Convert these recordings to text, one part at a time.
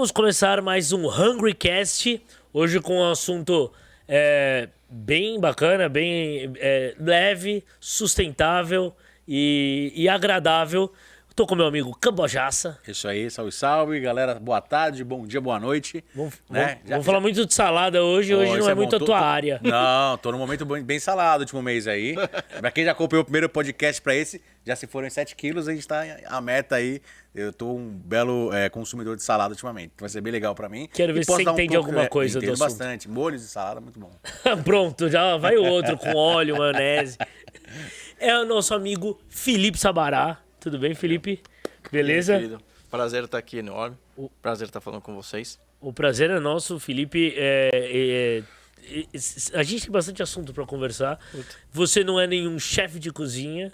Vamos começar mais um Hungry Cast. Hoje com um assunto é, bem bacana, bem é, leve, sustentável e, e agradável. Tô com meu amigo Cambojaça. Isso aí, salve, salve, galera. Boa tarde, bom dia, boa noite. Vamos, né? vamos, vamos falar muito de salada hoje. Hoje Oh, não é, bom. muito a tua tô- área. Não, tô num momento bem, salado último mês aí. pra quem já acompanhou o primeiro podcast pra esse, já se foram em 7 quilos, a gente tá a meta aí. Eu tô um belo é, consumidor de salada ultimamente. Vai ser bem legal pra mim. Quero ver se você dar um entende pouco- alguma é, coisa do entendo assunto. bastante. Molhos de salada, muito bom. Pronto, já vai o outro com óleo, maionese. É o nosso amigo Felipe Sabará. Tudo bem, Felipe? Beleza? Aí? Prazer estar aqui enorme. Prazer estar falando com vocês. O prazer é nosso, Felipe. É, é- é- a gente tem bastante assunto para conversar. Você não é nenhum chefe de cozinha.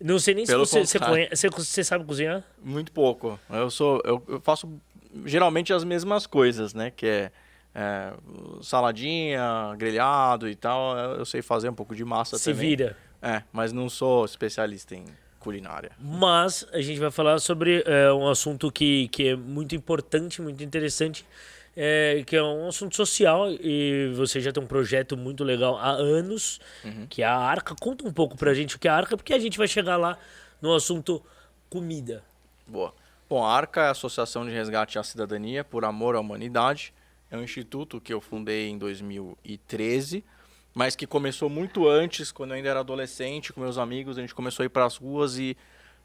Não sei nem Pelo se você, você, você, sabe cozinhar. Muito pouco. Eu sou, eu, eu faço geralmente as mesmas coisas, né? Que é, é, saladinha, grelhado e tal. Eu sei fazer um pouco de massa Se também. vira. É, mas não sou especialista em culinária. Mas a gente vai falar sobre é, um assunto que, que é muito importante, muito interessante, é, que é um assunto social e você já tem um projeto muito legal há anos, que é a Arca. Conta um pouco pra gente o que é a Arca, porque a gente vai chegar lá no assunto comida. Boa. Bom, a ARCA é a Associação de Resgate à Cidadania por Amor à Humanidade. É um instituto que eu fundei em 2013, mas que começou muito antes, quando eu ainda era adolescente, com meus amigos. A gente começou a ir para as ruas e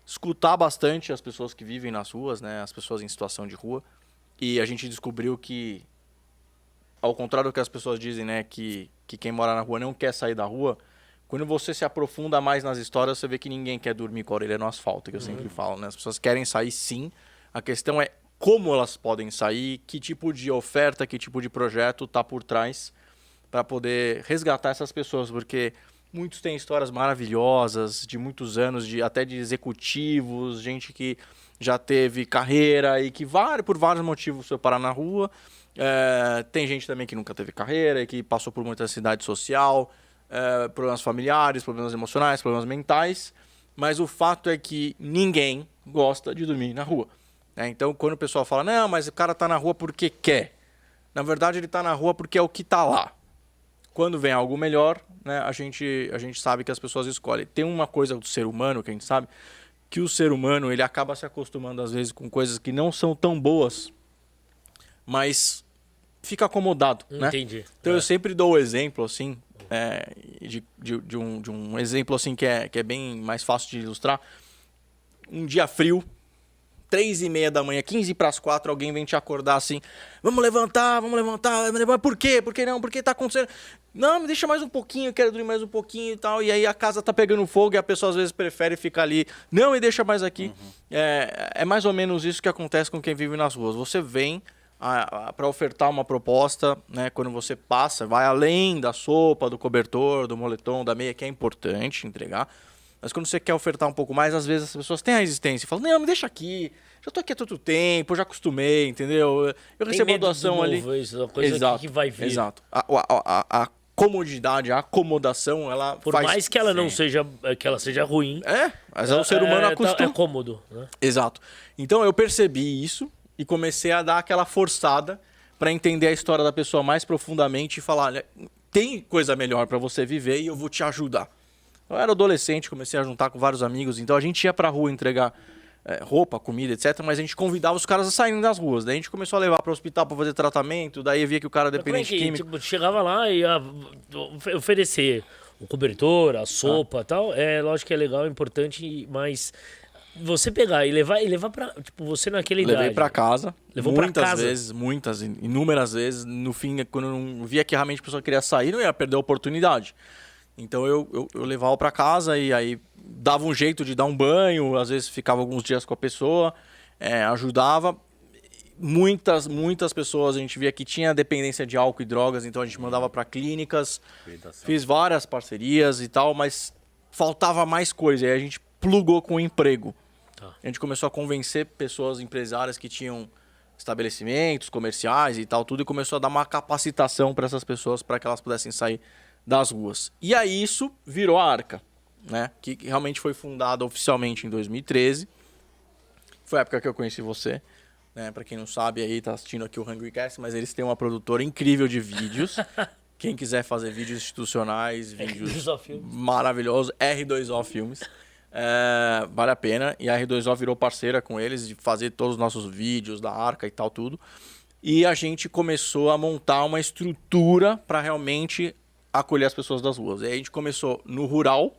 escutar bastante as pessoas que vivem nas ruas, né, as pessoas em situação de rua. E a gente descobriu que, ao contrário do que as pessoas dizem, né, que, que quem mora na rua não quer sair da rua, quando você se aprofunda mais nas histórias, você vê que ninguém quer dormir com a orelha no asfalto, que eu sempre falo, né? As pessoas querem sair sim. A questão é como elas podem sair, que tipo de oferta, que tipo de projeto tá por trás para poder resgatar essas pessoas, porque muitos têm histórias maravilhosas de muitos anos, de até de executivos, gente que já teve carreira e que por vários motivos foi parar na rua. É, tem gente também que nunca teve carreira e que passou por muita ansiedade social, é, problemas familiares, problemas emocionais, problemas mentais. Mas o fato é que ninguém gosta de dormir na rua. né? Então, quando o pessoal fala, não, mas o cara tá na rua porque quer. Na verdade, ele tá na rua porque é o que tá lá. Quando vem algo melhor, né, a, gente, a gente sabe que as pessoas escolhem. Tem uma coisa do ser humano que a gente sabe, que o ser humano ele acaba se acostumando às vezes com coisas que não são tão boas, mas fica acomodado, né? Entendi. Então É. eu sempre dou o exemplo, assim, é, de, de, de um, de um exemplo assim que é, que é bem mais fácil de ilustrar. Um dia frio, três e meia da manhã, 15 para as quatro, alguém vem te acordar assim, vamos levantar, vamos levantar, levantar. por quê? Por que não? Por que tá acontecendo? Não, me deixa mais um pouquinho, eu quero dormir mais um pouquinho e tal. E aí a casa tá pegando fogo e a pessoa às vezes prefere ficar ali, não, e deixa mais aqui. É, é mais ou menos isso que acontece com quem vive nas ruas. Você vem para ofertar uma proposta, né? Quando você passa, vai além da sopa, do cobertor, do moletom, da meia, que é importante entregar. Mas quando você quer ofertar um pouco mais, às vezes as pessoas têm a resistência e falam, não, me deixa aqui, já tô aqui há tanto tempo, já acostumei, entendeu? Eu recebo a doação ali. isso, uma coisa exato, que vai vir. Exato. A, a, a, a comodidade, a acomodação, ela Por faz... mais que ela não Sim. seja, que ela seja ruim, É, mas é o ser humano é, tá- acostuma. é cômodo. Né? Exato. Então eu percebi isso e comecei a dar aquela forçada para entender a história da pessoa mais profundamente e falar, tem coisa melhor para você viver e eu vou te ajudar. Eu era adolescente, comecei a juntar com vários amigos, então a gente ia pra rua entregar eh, roupa, comida, etc, mas a gente convidava os caras a saírem das ruas. Daí a gente começou a levar para o hospital para fazer tratamento, daí via que o cara é dependente que, químico. tipo, chegava lá e ia ofe- oferecer o cobertor, a sopa e tal, é lógico que é legal, é importante, mas você pegar e levar e levar para tipo você naquela idade. Levei pra casa. Levou pra muitas casa? vezes, muitas, inúmeras vezes. No fim, quando eu não via que realmente a pessoa queria sair, não ia perder a oportunidade. Então eu, eu, eu levava pra casa e aí dava um jeito de dar um banho, às vezes ficava alguns dias com a pessoa, é, ajudava. Muitas, muitas pessoas a gente via que tinha dependência de álcool e drogas, então a gente mandava pra clínicas. Fiz várias parcerias e tal, mas faltava mais coisa. E aí a gente plugou com o emprego. Tá. A gente começou a convencer pessoas empresárias que tinham estabelecimentos comerciais e tal, tudo, e começou a dar uma capacitação para essas pessoas para que elas pudessem sair das ruas. E aí isso virou a Arca, né? Que realmente foi fundada oficialmente em 2013. Foi a época que eu conheci você. né? Para quem não sabe aí, tá assistindo aqui o Hungry Cast, mas eles têm uma produtora incrível de vídeos. quem quiser fazer vídeos institucionais, vídeos R2O Filmes. maravilhosos, R2O Filmes. É, vale a pena. E a R2O virou parceira com eles de fazer todos os nossos vídeos da arca e tal, tudo. E a gente começou a montar uma estrutura para realmente acolher as pessoas das ruas. E aí a gente começou no rural,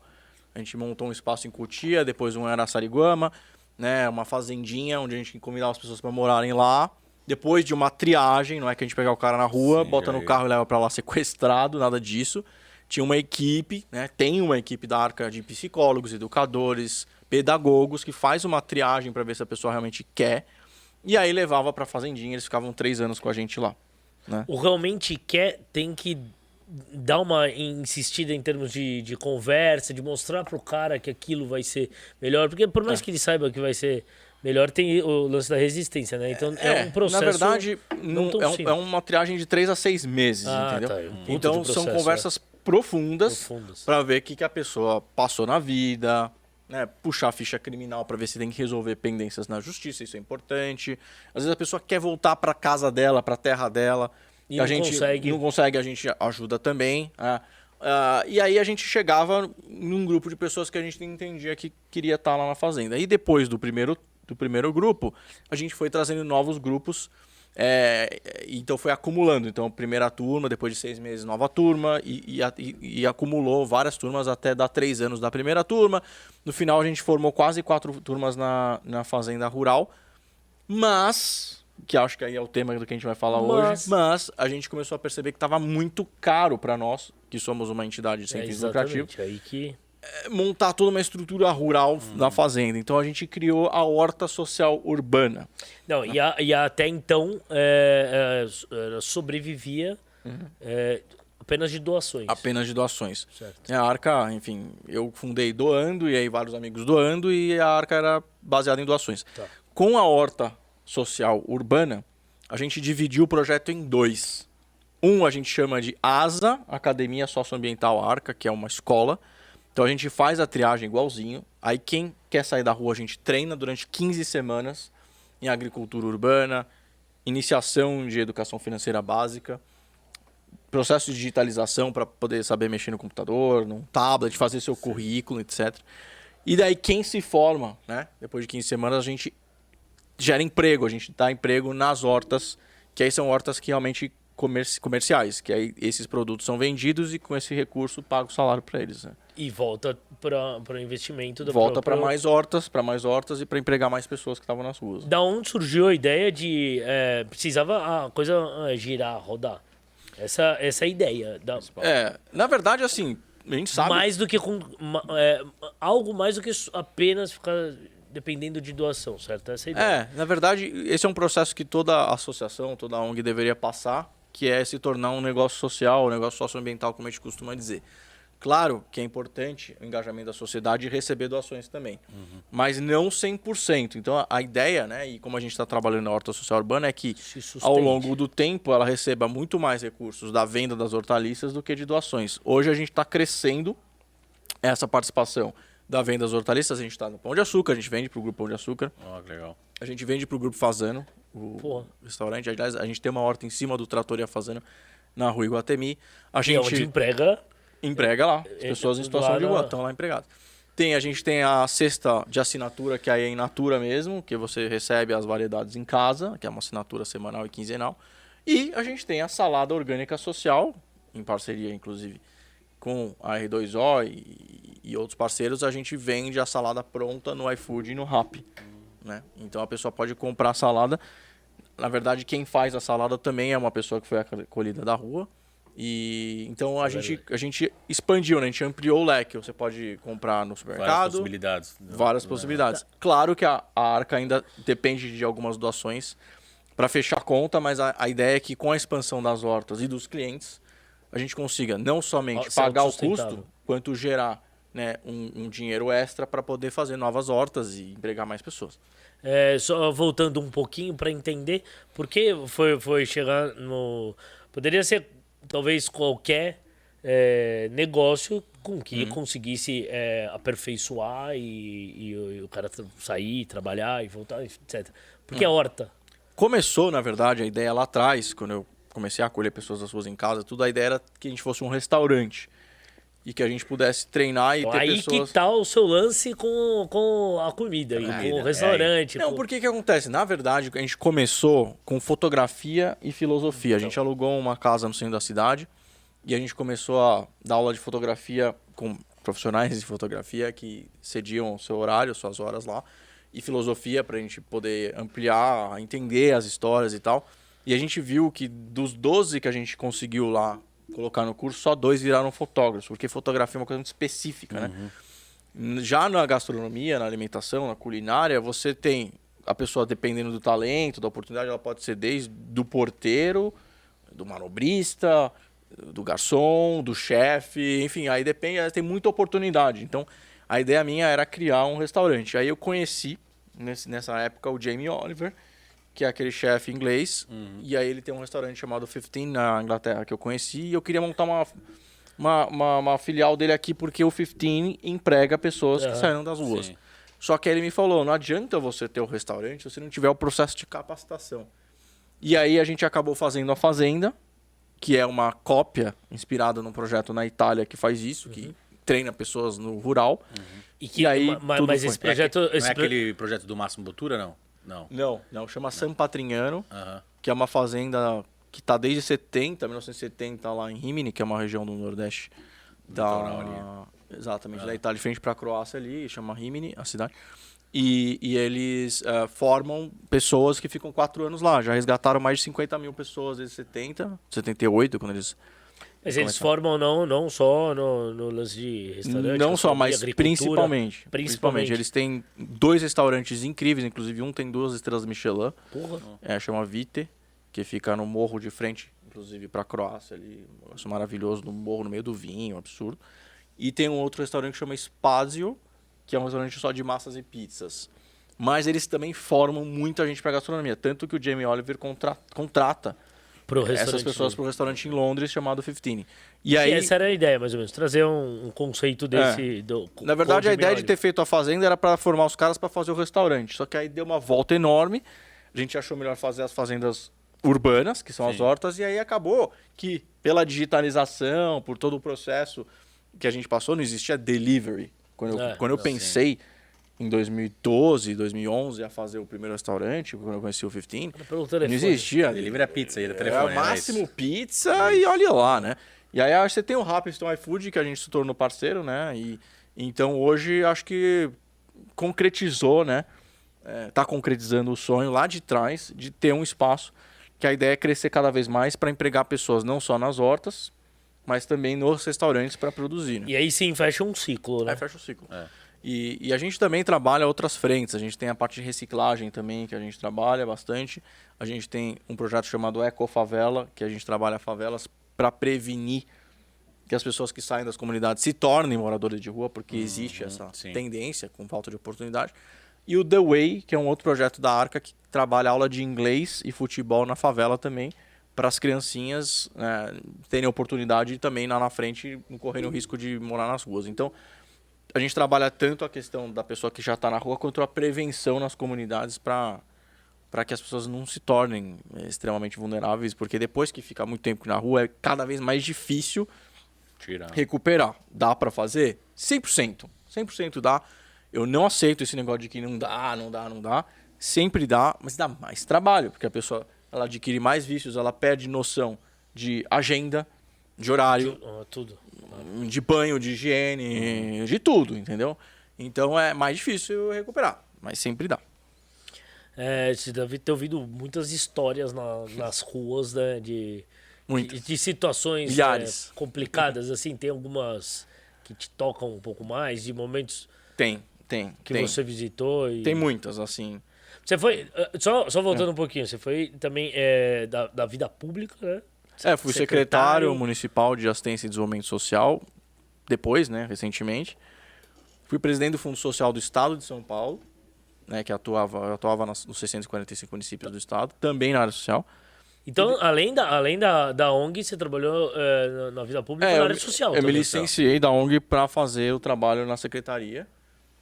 a gente montou um espaço em Cotia, depois um em Araçariguama, né, uma fazendinha onde a gente convidava as pessoas para morarem lá. Depois de uma triagem, não é que a gente pegar o cara na rua, Sim, bota no carro e leva para lá sequestrado, nada disso. Tinha uma equipe, né, tem uma equipe da Arca de psicólogos, educadores, pedagogos que faz uma triagem para ver se a pessoa realmente quer. E aí levava para fazendinha, eles ficavam três anos com a gente lá. Né? O realmente quer tem que dar uma insistida em termos de, de conversa, de mostrar pro cara que aquilo vai ser melhor. Porque por É. mais que ele saiba que vai ser melhor, tem o lance da resistência, né? Então é, um processo. Na verdade, não é, um- é uma triagem de três a seis meses, Ah, entendeu? tá, é um então de são processo, conversas profundas, Profundas. para ver o que, que a pessoa passou na vida, né? puxar a ficha criminal para ver se tem que resolver pendências na justiça, isso é importante. Às vezes a pessoa quer voltar para casa dela, para terra dela, E a não gente consegue. não consegue, a gente ajuda também. né? Ah, e aí a gente chegava num grupo de pessoas que a gente entendia que queria estar lá na fazenda. E depois do primeiro, do primeiro grupo, a gente foi trazendo novos grupos. é, então foi acumulando. Então, primeira turma, depois de seis meses, nova turma, e, e- e acumulou várias turmas até dar três anos da primeira turma. No final, a gente formou quase quatro turmas na, na Fazenda Rural. Mas, que acho que aí é o tema do que a gente vai falar Mas- hoje, mas a gente começou a perceber que estava muito caro para nós, que somos uma entidade sem É, fins lucrativos, exatamente. Aí que. é, montar toda uma estrutura rural na fazenda. Então a gente criou a horta social urbana. Não, e, a- e até então é, é, sobrevivia é, apenas de doações. Apenas de doações. Certo. A Arca, enfim, eu fundei doando, e aí vários amigos doando, e a Arca era baseada em doações. Tá. Com a horta social urbana, a gente dividiu o projeto em dois. Um a gente chama de ASA, Academia Socioambiental Arca, que é uma escola. Então a gente faz a triagem igualzinho. Aí quem quer sair da rua, a gente treina durante 15 semanas em agricultura urbana, iniciação de educação financeira básica, processo de digitalização para poder saber mexer no computador, num tablet, fazer seu currículo, etc. E daí quem se forma, né? Depois de 15 semanas a gente gera emprego, a gente dá emprego nas hortas, que aí são hortas que realmente comerci- comerciais, que aí esses produtos são vendidos e com esse recurso paga o salário para eles. Né? E volta para o investimento da Volta para mais hortas, para mais hortas e para empregar mais pessoas que estavam nas ruas. Da onde surgiu a ideia de é, precisava a coisa é, girar, rodar? Essa essa é a ideia da É, na verdade assim, a gente sabe mais do que com é, algo mais do que apenas ficar dependendo de doação, certo? Essa é a ideia. É, na verdade, esse é um processo que toda associação, toda ONG deveria passar, que é se tornar um negócio social, um negócio socioambiental, como a gente costuma dizer. Claro que é importante o engajamento da sociedade e receber doações também, mas não 100%. Então, a, a ideia, né, e como a gente está trabalhando na horta social urbana, é que ao longo do tempo ela receba muito mais recursos da venda das hortaliças do que de doações. Hoje a gente está crescendo essa participação da venda das hortaliças. A gente está no Pão de Açúcar, a gente vende para o Grupo Pão de Açúcar. Ó, que legal. A gente vende pro Grupo Fazano, o Porra. restaurante. Aliás, a gente tem uma horta em cima do Tratoria Fazano, na rua Iguatemi. A é onde gente emprega emprega lá. As É, pessoas em tudo situação lá de rua estão lá empregadas. Tem, a gente tem a cesta de assinatura, que aí é in natura mesmo, que você recebe as variedades em casa, que é uma assinatura semanal e quinzenal. E a gente tem a salada orgânica social, em parceria, inclusive, com a R2O e, e outros parceiros, a gente vende a salada pronta no iFood e no Rappi. Né? Então a pessoa pode comprar a salada. Na verdade, quem faz a salada também é uma pessoa que foi acolhida da rua. E então a, É gente, verdade. a gente expandiu, né? A gente ampliou o leque. Você pode comprar no Várias supermercado. possibilidades. Várias possibilidades. Claro que a, a Arca ainda depende de algumas doações para fechar a conta, mas a, a ideia é que com a expansão das hortas e dos clientes, a gente consiga não somente ser pagar o custo, quanto gerar né, um, um dinheiro extra para poder fazer novas hortas e empregar mais pessoas. É, só voltando um pouquinho para entender por que foi, foi chegar no. Poderia ser talvez qualquer é, negócio com que Uhum. conseguisse é, aperfeiçoar e, e o- e o cara sair, trabalhar e voltar, etc. Porque Uhum. a horta. Começou, na verdade, a ideia lá atrás, quando eu comecei a acolher pessoas das ruas em casa, tudo a ideia era que a gente fosse um restaurante. E que a gente pudesse treinar e Então, ter aí pessoas... que tá o seu lance com, com a comida, e com o restaurante. Não, com- porque que acontece? Na verdade, a gente começou com fotografia e filosofia. A gente alugou uma casa no centro da cidade e a gente começou a dar aula de fotografia com profissionais de fotografia que cediam o seu horário, suas horas lá, e filosofia para a gente poder ampliar, entender as histórias e tal. E a gente viu que dos 12 que a gente conseguiu lá colocar no curso, só dois viraram fotógrafos, porque fotografia é uma coisa muito específica, né? Já na gastronomia, na alimentação, na culinária, você tem a pessoa dependendo do talento, da oportunidade, ela pode ser desde do porteiro, do manobrista, do garçom, do chefe, enfim, aí depende, tem muita oportunidade. Então, a ideia minha era criar um restaurante. Aí eu conheci nesse- nessa época o Jamie Oliver, que é aquele chefe inglês, e aí ele tem um restaurante chamado 15 na Inglaterra que eu conheci, e eu queria montar uma uma, uma, uma filial dele aqui porque o 15 emprega pessoas que Aham. saíram das ruas. Sim. Só que aí ele me falou, não adianta você ter o restaurante se você não tiver o processo de capacitação. E aí a gente acabou fazendo a Fazenda, que é uma cópia inspirada num projeto na Itália que faz isso, que treina pessoas no rural. E que, E aí, mas foi. esse projeto. Não é, esse pro- aquele projeto do Máximo Botura, não? Não. Não, não, chama San Patrignano, que é uma fazenda que está desde 70, 1970 lá em Rimini, que é uma região do Nordeste da exatamente da Itália, de frente para a Croácia ali, chama Rimini, a cidade. E, e eles eh, formam pessoas que ficam quatro anos lá. Já resgataram mais de 50 mil pessoas desde 70, 78, quando eles Mas eles formam não, não só no, no lance de restaurante. Não só, mas principalmente, Principalmente. principalmente. Eles têm dois restaurantes incríveis, inclusive um tem duas estrelas Michelin, Porra. é, chama Vite, que fica no morro de frente, inclusive para a Croácia ali, um negócio maravilhoso, no morro, no meio do vinho, um absurdo. E tem um outro restaurante que chama Spazio, que é um restaurante só de massas e pizzas. Mas eles também formam muita gente para gastronomia, tanto que o Jamie Oliver contra- contrata essas pessoas para um restaurante em Londres chamado 15. E E aí, essa era a ideia, mais ou menos. Trazer um, um conceito desse. do- É. Na verdade, a o ideia de ter feito a fazenda era para formar os caras para fazer o restaurante. Só que aí deu uma volta enorme. A gente achou melhor fazer as fazendas urbanas, que são as Sim. hortas, e aí acabou que, pela digitalização, por todo o processo que a gente passou, não existia delivery. Quando eu, É, quando eu não, pensei em 2012, 2011 a fazer o primeiro restaurante, quando eu conheci o 15, Oliver. Pelo não existia. Delivery é pizza aí, da É telefone. o máximo né? pizza e olha lá, né? E aí você tem o Rapidson iFood, que a gente se tornou parceiro, né? E então hoje acho que concretizou, né? É, tá concretizando o sonho lá de trás de ter um espaço que a ideia é crescer cada vez mais para empregar pessoas não só nas hortas, mas também nos restaurantes para produzir. Né? E aí sim fecha um ciclo, né? Aí fecha o ciclo. É. E, e a gente também trabalha outras frentes. A gente tem a parte de reciclagem também, que a gente trabalha bastante. A gente tem um projeto chamado Eco Favela, que a gente trabalha favelas para prevenir que as pessoas que saem das comunidades se tornem moradores de rua, porque existe essa sim. tendência com falta de oportunidade. E o The Way, que é um outro projeto da Arca que trabalha aula de inglês e futebol na favela também, para as criancinhas né, terem oportunidade também lá na frente não correrem o risco de morar nas ruas. Então, a gente trabalha tanto a questão da pessoa que já está na rua quanto a prevenção nas comunidades para para que as pessoas não se tornem eh, extremamente vulneráveis, porque depois que fica muito tempo na rua é cada vez mais difícil Tira. recuperar. Dá para fazer? 100%. 100% dá. Eu não aceito esse negócio de que não dá, não dá, não dá. Sempre dá, mas dá mais trabalho, porque a pessoa ela adquire mais vícios, ela perde noção de agenda, de horário, Tudo. De banho, de higiene, de tudo, entendeu? Então é mais difícil recuperar, mas sempre dá. É, você deve ter ouvido muitas histórias na- nas ruas, né? De, de, de situações é, complicadas, assim. Tem algumas que te tocam um pouco mais, de momentos Tem, tem, que tem. você visitou. E... Tem muitas, assim. Você foi. eh, Só, só voltando um pouquinho, você foi também é, da, da vida pública, né? É, fui secretário, Secretário. municipal de assistência e desenvolvimento social, depois, né, recentemente. Fui presidente do Fundo Social do Estado de São Paulo, né, que atuava, eu atuava nas, nos 645 municípios do estado, também na área social. Então, além da, além da, da ONG, você trabalhou eh, na, vida pública É, na eu, área me- social. eu me também. licenciei da ONG para fazer o trabalho na secretaria,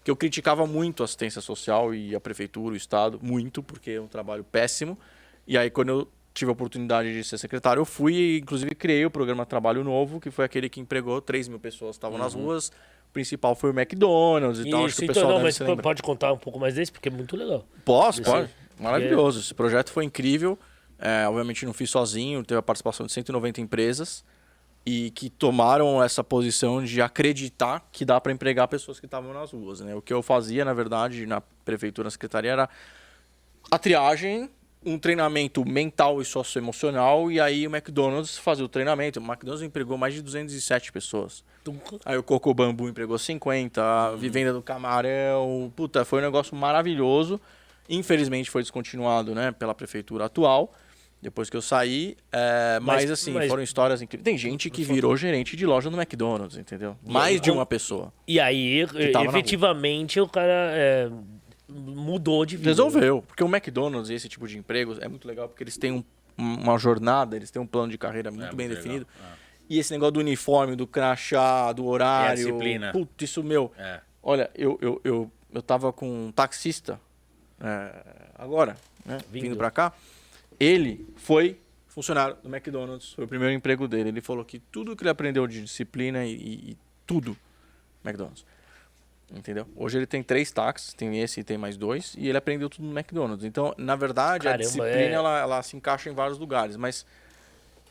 que eu criticava muito a assistência social e a prefeitura, o estado, muito, porque é um trabalho péssimo. E aí, quando eu tive a oportunidade de ser secretário, eu fui e, inclusive, criei o programa Trabalho Novo, que foi aquele que empregou 3 mil pessoas que estavam nas ruas. O principal foi o McDonald's e tal. Acho que o Isso, pessoal então, não, mas lembrar. pode contar um pouco mais desse, porque é muito legal. Posso, Desse- pode. Maravilhoso. Esse projeto foi incrível. É, obviamente não fiz sozinho, teve a participação de 190 empresas e que tomaram essa posição de acreditar que dá para empregar pessoas que estavam nas ruas. Né? O que eu fazia, na verdade, na prefeitura, na secretaria, era a triagem, um treinamento mental e socioemocional, e aí o McDonald's fazia o treinamento. O McDonald's empregou mais de 207 pessoas. Aí o Coco Bambu empregou 50, a Vivenda do Camarão. Puta, foi um negócio maravilhoso. Infelizmente foi descontinuado né, pela prefeitura atual, depois que eu saí. É, mas, Mas- assim, mas- foram histórias incríveis. Tem gente que virou gerente de loja no McDonald's, entendeu? Mais de uma pessoa. E aí, efetivamente, o cara é, mudou de vida. Resolveu. Porque o McDonald's e esse tipo de empregos é muito legal porque eles têm um- uma jornada, eles têm um plano de carreira muito muito bem definido. E esse negócio do uniforme, do crachá, do horário. É a disciplina. Putz, isso meu. É. Olha, eu, eu, eu, eu tava com um taxista é, agora, né? Vindo. Vindo pra cá. Ele foi funcionário do McDonald's, foi o primeiro emprego dele. Ele falou que tudo que ele aprendeu de disciplina e, e- e tudo, McDonald's. Entendeu? Hoje ele tem três táxis, tem esse e tem mais dois, e ele aprendeu tudo no McDonald's. Então, na verdade, Caramba, a disciplina é- ela, ela se encaixa em vários lugares. Mas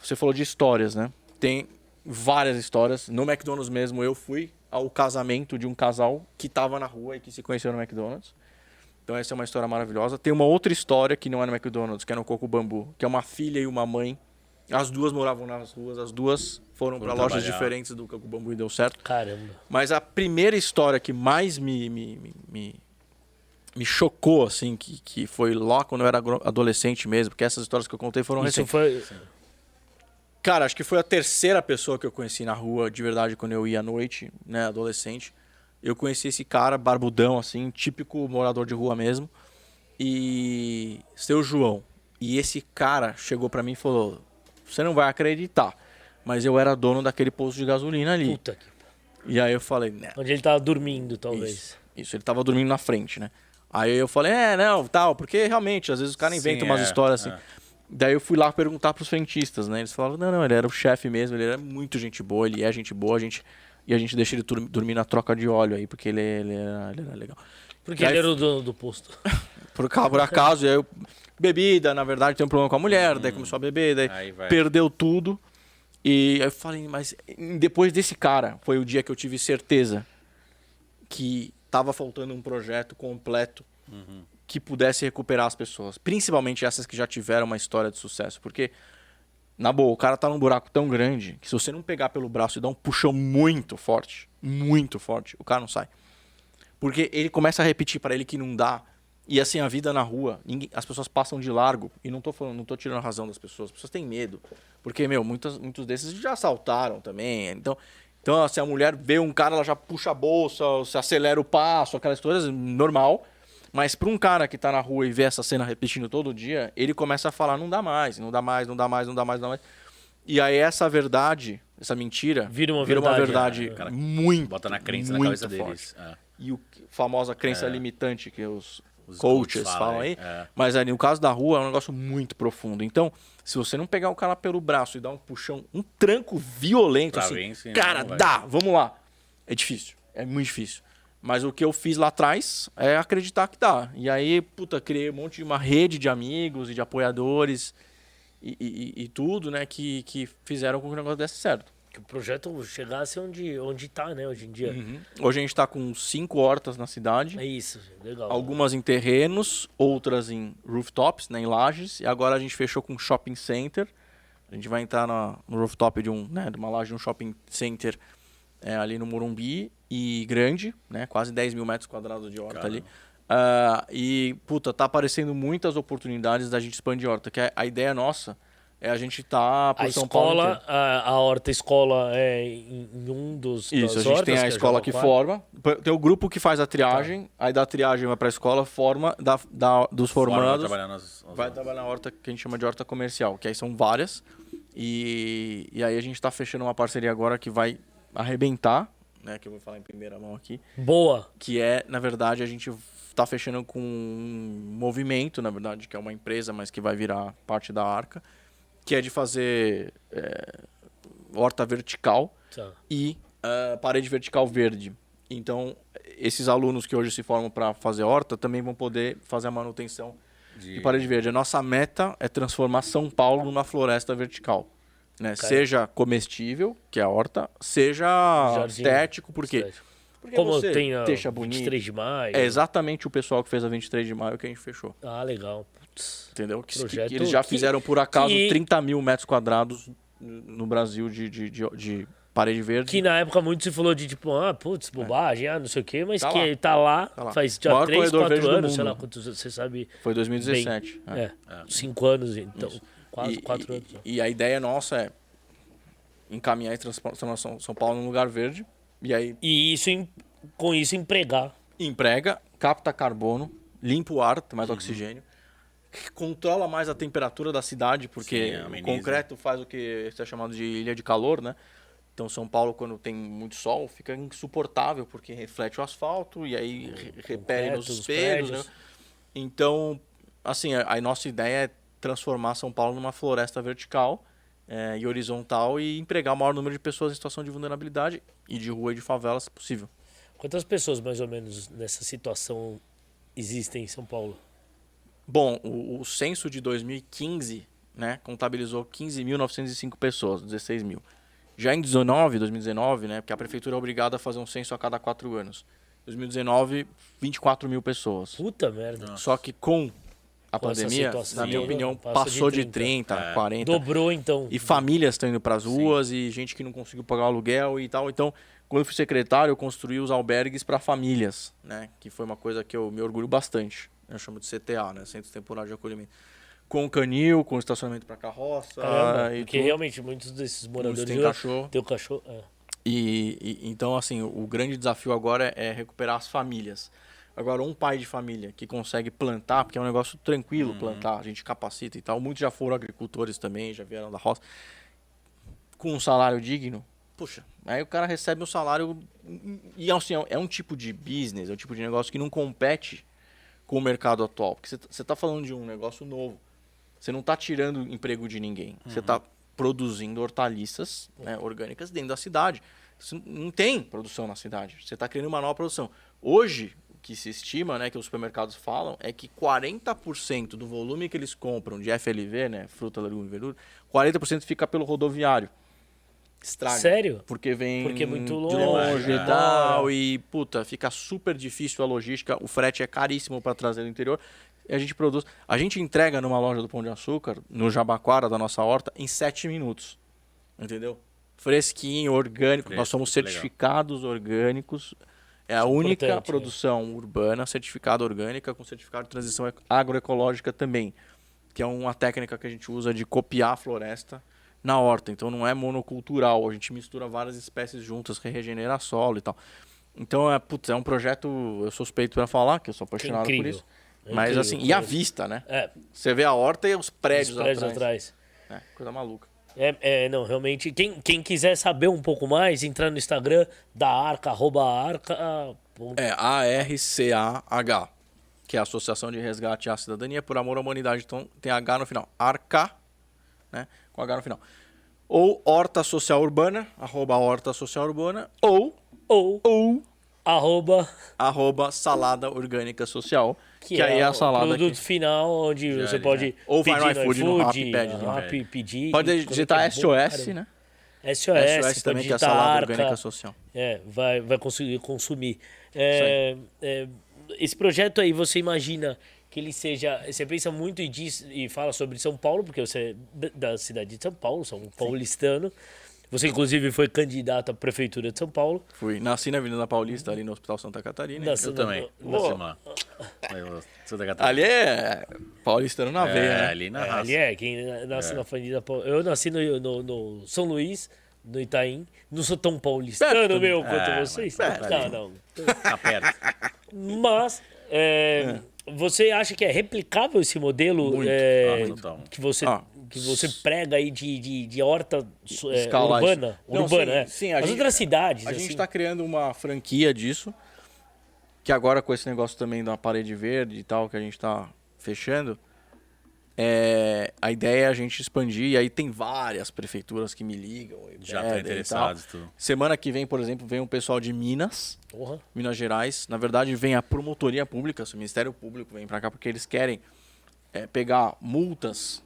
você falou de histórias, né? Tem várias histórias. No McDonald's mesmo, eu fui ao casamento de um casal que estava na rua e que se conheceu no McDonald's. Então essa é uma história maravilhosa. Tem uma outra história que não é no McDonald's, que é no Coco Bambu, que é uma filha e uma mãe. As duas moravam nas ruas, as duas foram para lojas diferentes do Coco Bambu e deu certo. Caramba. Mas a primeira história que mais me, me, me, me, chocou, assim, que, que foi lá quando eu era adolescente mesmo, porque essas histórias que eu contei foram Isso recentes. foi. Cara, acho que foi a terceira pessoa que eu conheci na rua, de verdade, quando eu ia à noite, né, adolescente. Eu conheci esse cara, barbudão, assim, típico morador de rua mesmo. E. Seu João. E esse cara chegou pra mim e falou: Você não vai acreditar, mas eu era dono daquele posto de gasolina ali. Puta que. E aí eu falei: Né, Onde ele tava dormindo, talvez. isso, isso, ele tava dormindo na frente, né? Aí eu falei, é, não, tal, porque realmente, às vezes os caras Sim, inventam umas é, histórias assim. é. Daí eu fui lá perguntar pros frentistas, né? Eles falaram, não, não, ele era o chefe mesmo, ele era muito gente boa, ele é gente boa, a gente. E a gente deixa ele dormir na troca de óleo aí, porque ele, ele, era, ele era legal. Porque Aí- ele era o dono do posto. Por, por acaso, e aí eu. Bebida, na verdade, tem um problema com a mulher, daí começou a beber, daí Hum. Perdeu tudo. E eu falei, mas depois desse cara, foi o dia que eu tive certeza que tava faltando um projeto completo Uhum. que pudesse recuperar as pessoas. Principalmente essas que já tiveram uma história de sucesso. Porque, na boa, o cara tá num buraco tão grande que se você não pegar pelo braço e dar um puxão muito forte, muito forte, o cara não sai. Porque ele começa a repetir pra ele que não dá. E assim, a vida na rua, ninguém- as pessoas passam de largo. E não tô falando, não tô tirando a razão das pessoas. As pessoas têm medo. Porque, meu, muitas, muitos desses já assaltaram também. Então, então, se a mulher vê um cara, ela já puxa a bolsa, se acelera o passo, aquelas coisas, normal. Mas pra um cara que tá na rua e vê essa cena repetindo todo dia, ele começa a falar, não dá mais, não dá mais, não dá mais, não dá mais, não dá mais. E aí essa verdade, essa mentira, Vira uma vira uma verdade, verdade é. O cara muito, Bota na crença na cabeça forte. deles. É. E o famosa crença limitante que os, Os coaches falam falam aí. é. Mas ali no caso da rua é um negócio muito profundo. Então, se você não pegar o cara pelo braço e dar um puxão, um tranco violento Pra assim, cara, não dá, vamos lá. É difícil, é muito difícil. Mas o que eu fiz lá atrás é acreditar que dá. E aí, puta, criei um monte de uma rede de amigos e de apoiadores e, e- e- e tudo, né, que, que fizeram com que o negócio desse certo. Que o projeto chegasse onde, onde tá, né, hoje em dia. Hoje a gente tá com cinco hortas na cidade. É isso, legal. Algumas em terrenos, outras em rooftops, né, em lajes. E agora a gente fechou com um shopping center. A gente vai entrar na- no rooftop de, um, né, de uma laje de um shopping center é, ali no Morumbi. E grande, né, quase 10 mil metros quadrados de horta Caramba. ali. Ah, e, puta, tá aparecendo muitas oportunidades da gente expandir horta. Que é- a ideia nossa é a gente tá por A São Paulo escola, inteiro. a, a horta escola é em, em um dos. Isso, das a gente hortas, tem a escola que Jabaquara. forma. Tem o grupo que faz a triagem, aí da triagem vai pra escola, forma da, da- dos formandos. trabalhar nas, nas- Vai trabalhar na horta que a gente chama de horta comercial, que aí são várias. E, e aí a gente tá fechando uma parceria agora que vai arrebentar, né? Que eu vou falar em primeira mão aqui. Boa. Que é, na verdade, a gente está fechando com um movimento, na verdade, que é uma empresa, mas que vai virar parte da Arca, que é de fazer é, horta vertical Tá. e ah, parede vertical verde. Então, esses alunos que hoje se formam para fazer horta também vão poder fazer a manutenção de, parede verde. A nossa meta é transformar São Paulo numa floresta vertical. Né? Seja comestível, que é a horta, seja Jardim. estético, por quê? Estético. Porque Como você tem a deixa bonito. 23 de maio. É exatamente o pessoal que fez a 23 de maio que a gente fechou. Ah, legal. Putz. Entendeu? Que, Projeto que eles já que- fizeram, por acaso, que- 30 mil metros quadrados no Brasil de, de, de, de parede verde. Que na época muito se falou de tipo, ah, putz, bobagem, ah, não sei o quê, mas Tá que lá. tá lá, Tá lá. faz já Maior 3, corredor 4 verde do anos, sei lá quantos você sabe. Foi 2017. é. É, 5 anos, então. 4 E- quatro e, anos. E a ideia nossa é encaminhar e transformar São Paulo num lugar verde. E aí E isso, com isso, empregar. emprega, capta carbono, limpa o ar, tem Uhum. mais oxigênio, controla mais a temperatura da cidade, porque Sim, o concreto faz o que é chamado de ilha de calor, né? Então São Paulo, quando tem muito sol, fica insuportável, porque reflete o asfalto e aí re- repele nos concreto, espelhos. Né? Então, assim, a, a nossa ideia é transformar São Paulo numa floresta vertical eh, e horizontal e empregar o maior número de pessoas em situação de vulnerabilidade e de rua e de favela, se possível. Quantas pessoas, mais ou menos, nessa situação existem em São Paulo? Bom, o, o censo de 2015 né, contabilizou 15.905 pessoas, 16 mil. Já em 19, 2019, né, porque a prefeitura é obrigada a fazer um censo a cada quatro anos. 2019, 24 mil pessoas. Puta merda. Só que com a Com pandemia, situação, na minha sim, opinião, passa de passou de 30. 30, 40. Dobrou, então. E famílias estão indo para as ruas e gente que não conseguiu pagar o aluguel e tal. Então, quando eu fui secretário, eu construí os albergues para famílias, né? Que foi uma coisa que eu me orgulho bastante. Eu chamo de CTA, né? Centro Temporário de Acolhimento. Com canil, com estacionamento para carroça Caramba, e porque tudo. realmente muitos desses moradores têm de- cachorro. Tem o cachorro. é. E, e- então, assim, o grande desafio agora é recuperar as famílias. Agora, um pai de família que consegue plantar, porque é um negócio tranquilo plantar, a gente capacita e tal. Muitos já foram agricultores também, já vieram da roça. Com um salário digno, puxa, aí o cara recebe um salário. E assim, é um tipo de business, é um tipo de negócio que não compete com o mercado atual. Porque você está falando de um negócio novo. Você não está tirando emprego de ninguém. Você está produzindo hortaliças né, orgânicas dentro da cidade. Isso não tem produção na cidade. Você está criando uma nova produção. Hoje, que se estima, né, que os supermercados falam, é que 40% do volume que eles compram de FLV, né, fruta, legume e verdura, 40% fica pelo rodoviário. Estraga. Sério? Porque vem Porque é muito de longe, e é. tal. E, puta, fica super difícil a logística. O frete é caríssimo para trazer do interior. E a gente produz. A gente entrega numa loja do Pão de Açúcar, no Jabaquara da nossa horta, em 7 minutos. Entendeu? Fresquinho, orgânico. Fresco, Nós somos legal. certificados orgânicos. É a é única importante, produção urbana certificada orgânica com certificado de transição ec- agroecológica também. Que é uma técnica que a gente usa de copiar a floresta na horta. Então não é monocultural. A gente mistura várias espécies juntas, regenera solo e tal. Então é, putz, é um projeto, eu suspeito para falar, que eu sou apaixonado por isso. É Mas incrível, assim, e a vista, né? É, Você vê a horta e os prédios, os prédios atrás. atrás. É, coisa maluca. É, é, não, realmente. Quem, quem quiser saber um pouco mais, entrar no Instagram da Arca, arroba Arca. ah, É A-R-C-A-H, que é a Associação de Resgate à Cidadania por Amor à Humanidade. Então tem H no final. Arca, né? Com H no final. Ou Horta Social Urbana, arroba Horta Social Urbana, ou, Ou ou arroba, arroba Salada Orgânica Social, que, que, aí é a o salada produto que... final, onde Já você ali, pode né? Ou vai no iFood, no Rappi, pede, né? Rappi, pedir. Pode digitar é SOS, né? SOS, SOS também, que é a Salada Arca. Orgânica Social. É, vai, vai conseguir consumir. É, é, esse projeto aí, você imagina que ele seja. Você pensa muito e diz e fala sobre São Paulo, porque você é da- da cidade de São Paulo, São paulistano. Você, inclusive, foi candidato à prefeitura de São Paulo. Fui, nasci na Avenida Paulista, ali no Hospital Santa Catarina. Nasci- Eu também. Nascemos lá. Da Catarina. Ali é paulistano na É, veia, né? ali na É, raça. ali é, quem nasce na família Paul- Eu nasci no, no- no São Luís, no Itaim. Não sou tão paulistano, Perto, meu, quanto É, vocês. perto não, não. Tá perto. Mas, é, você acha que é replicável esse modelo Muito. é, Ah, total. que, você, Ah. Que você prega aí de, de, de horta é, urbana? Não, urbana, sim, é. sim, a As gente- outras cidades, A assim. gente está criando uma franquia disso. que agora com esse negócio também da parede verde e tal, que a gente está fechando, é, a ideia é a gente expandir, e aí tem várias prefeituras que me ligam. e Já pedem tá e interessados. Semana que vem, por exemplo, vem um pessoal de Minas, Porra. Minas Gerais. Na verdade, vem a promotoria pública, o Ministério Público vem para cá porque eles querem é, pegar multas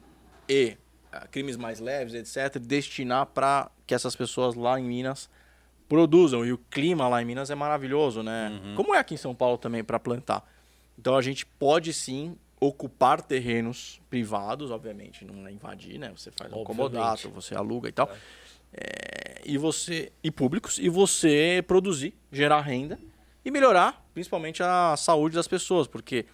e ah, crimes mais leves, etc., destinar para que essas pessoas lá em Minas produzam. E o clima lá em Minas é maravilhoso, né? Como é aqui em São Paulo também para plantar. Então a gente pode sim ocupar terrenos privados, obviamente, não é invadir, né? Você faz um Obviamente. comodato, você aluga e tal. É, e você e públicos e você produzir, gerar renda e melhorar, principalmente a saúde das pessoas, porque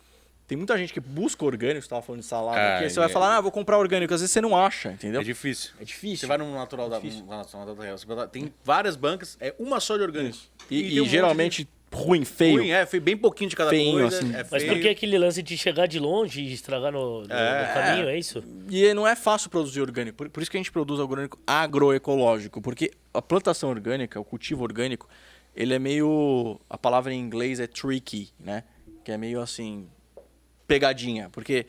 tem muita gente que busca orgânico, você estava falando de salada Ah, aqui, aí você vai é. falar, ah, vou comprar orgânico, às vezes você não acha, entendeu? É difícil. É difícil. Você vai no natural da, Difícil. na Nacional da Terra, você vai- tem várias bancas, é uma só de orgânico. E, tem e um geralmente ruim, feio. ruim, é, foi bem pouquinho de cada Feinho, coisa. assim. é Mas feio. por que aquele lance de chegar de longe e estragar no, no- no caminho, é isso? E não é fácil produzir orgânico. Por, por isso que a gente produz orgânico agroecológico. Porque a plantação orgânica, o cultivo orgânico, ele é meio. A palavra em inglês é tricky, né? Que é meio assim. Pegadinha. Porque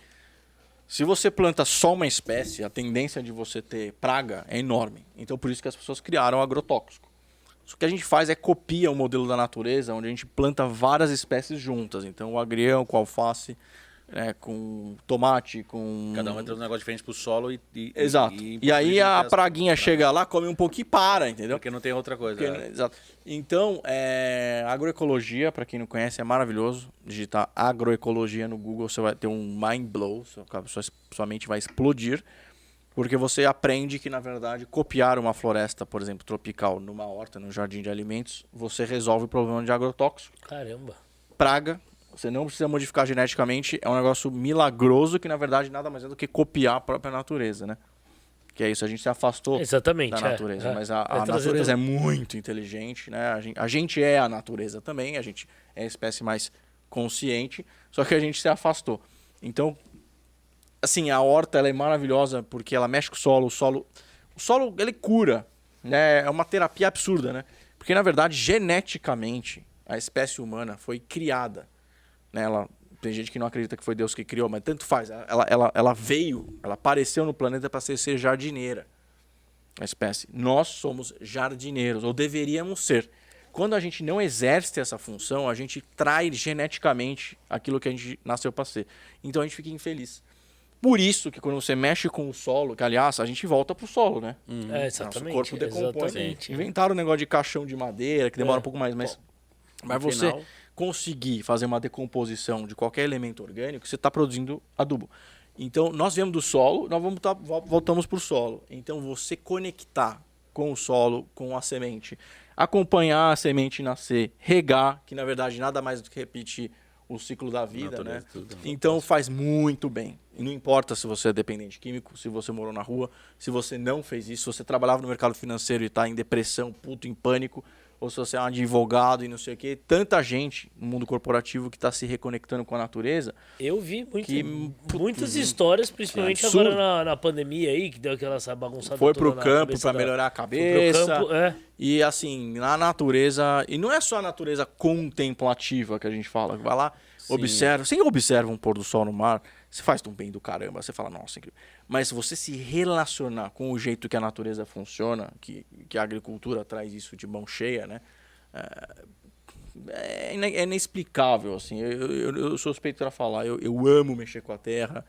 se você planta só uma espécie, a tendência de você ter praga é enorme. Então por isso que as pessoas criaram agrotóxico. O que a gente faz é copia o modelo da natureza, onde a gente planta várias espécies juntas. Então o agrião com alface, né, com tomate, com Cada um entra um negócio diferente pro solo e. e Exato. E, E, aí a as- praguinha chega lá, come um pouquinho e para, entendeu? Porque não tem outra coisa. Porque- é. Exato. Então, é, agroecologia, para quem não conhece, é maravilhoso. Digitar agroecologia no Google, você vai ter um mind blow, sua, sua, sua mente vai explodir, porque você aprende que, na verdade, copiar uma floresta, por exemplo, tropical, numa horta, num jardim de alimentos, você resolve o problema de agrotóxico Caramba. praga. Você não precisa modificar geneticamente. É um negócio milagroso que, na verdade, nada mais é do que copiar a própria natureza, né? Que é isso, a gente se afastou Exatamente. da é, natureza. é. Mas a, Vai a natureza é muito inteligente, né? A gente, a gente é a natureza também, a gente é a espécie mais consciente, só que a gente se afastou. Então, assim, a horta ela é maravilhosa porque ela mexe com o solo, o solo, o solo ele cura, né? É uma terapia absurda, né? Porque na verdade, geneticamente, a espécie humana foi criada, né? Ela tem gente que não acredita que foi Deus que criou, mas tanto faz. Ela, ela, ela veio, ela apareceu no planeta para ser, ser jardineira a espécie. Nós somos jardineiros, ou deveríamos ser. Quando a gente não exerce essa função, a gente trai geneticamente aquilo que a gente nasceu para ser. Então a gente fica infeliz. Por isso que quando você mexe com o solo, que aliás, a gente volta pro solo, né? É, exatamente. Nosso corpo decompõe. exatamente. Inventaram o negócio de caixão de madeira, que demora É. um pouco mais, mas, mas você final- conseguir fazer uma decomposição de qualquer elemento orgânico, você está produzindo adubo. Então, nós viemos do solo, nós vamos tá, vol- voltamos para o solo. Então, você conectar com o solo, com a semente, acompanhar a semente nascer, regar, que na verdade nada mais do que repetir o ciclo da vida, né? Então faz muito bem. E não importa se você é dependente químico, se você morou na rua, se você não fez isso, se você trabalhava no mercado financeiro e está em depressão, puto, em pânico, ou se você é um advogado e não sei o quê. Tanta gente no mundo corporativo que está se reconectando com a natureza. Eu vi muito, Que- muitas histórias, principalmente absurdo. agora na, na pandemia aí, que deu aquela essa bagunçada Foi pro na campo para melhorar a Foi pro cabeça. campo, é. E assim, na natureza, e não é só a natureza contemplativa que a gente fala, vai lá, observa, você observa um pôr do sol no mar, você faz um bem do caramba, você fala, nossa, incrível. Mas se você se relacionar com o jeito que a natureza funciona, que, que a agricultura traz isso de mão cheia, né? É, ine- é inexplicável, assim. Eu, eu, eu sou suspeito para falar, eu, eu amo mexer com a terra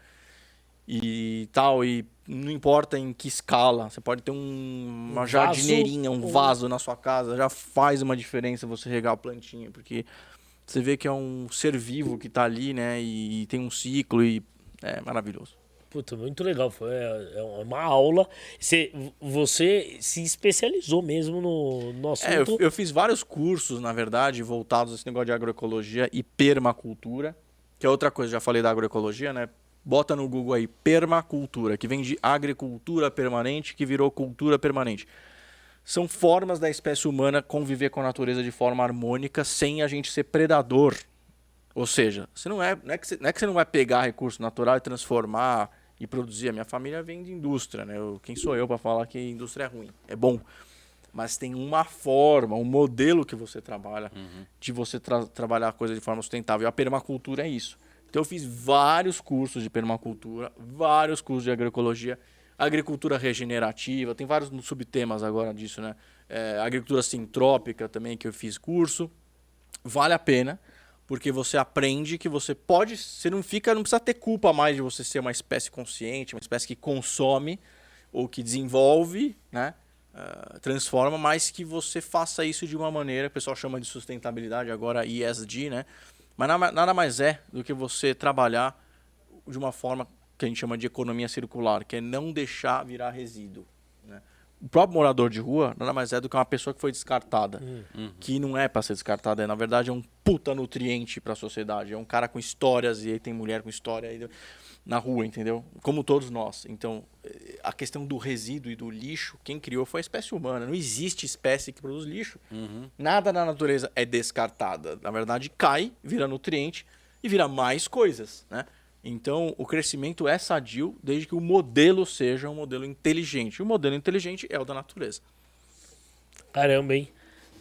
e tal, e não importa em que escala, você pode ter um- uma Um jardineirinha, um vaso na sua casa, já faz uma diferença você regar a plantinha, porque você vê que é um ser vivo que tá ali, né, e, tem um ciclo e é maravilhoso. Puta, muito legal. Foi é, é uma aula. Você, você se especializou mesmo no, no assunto. É, eu, eu fiz vários cursos, na verdade, voltados a esse negócio de agroecologia e permacultura, que é outra coisa, já falei da agroecologia, né? Bota no Google aí, permacultura, que vem de agricultura permanente, que virou cultura permanente. São formas da espécie humana conviver com a natureza de forma harmônica sem a gente ser predador. Ou seja, você não, é, não, é que você, não é que você não vai pegar recurso natural e transformar e produzir. A minha família vem de indústria, né? Eu- quem sou eu para falar que indústria é ruim? É bom. mas tem uma forma, um modelo que você trabalha de você tra- trabalhar a coisa de forma sustentável. E a permacultura é isso. Então eu fiz vários cursos de permacultura, vários cursos de agroecologia, agricultura regenerativa, tem vários subtemas agora disso, né? É, agricultura sintrópica também que eu fiz curso. Vale a pena, porque você aprende que você pode, você não fica, não precisa ter culpa mais de você ser uma espécie consciente, uma espécie que consome ou que desenvolve, né? ah, transforma, mas que você faça isso de uma maneira, o pessoal chama de sustentabilidade agora ESG, né? Mas nada mais é do que você trabalhar de uma forma que a gente chama de economia circular, que é não deixar virar resíduo. O próprio morador de rua nada mais é do que uma pessoa que foi descartada, que não é para ser descartada, é, na verdade é um puta nutriente para a sociedade, é um cara com histórias e aí tem mulher com história aí na rua, entendeu? Como todos nós. Então, eh, a questão do resíduo e do lixo, quem criou foi a espécie humana. Não existe espécie que produz lixo. Nada na natureza é descartada. Na verdade, cai, vira nutriente e vira mais coisas, né? Então, o crescimento é sadio desde que o modelo seja um modelo inteligente. E o modelo inteligente é o da natureza. Caramba, hein?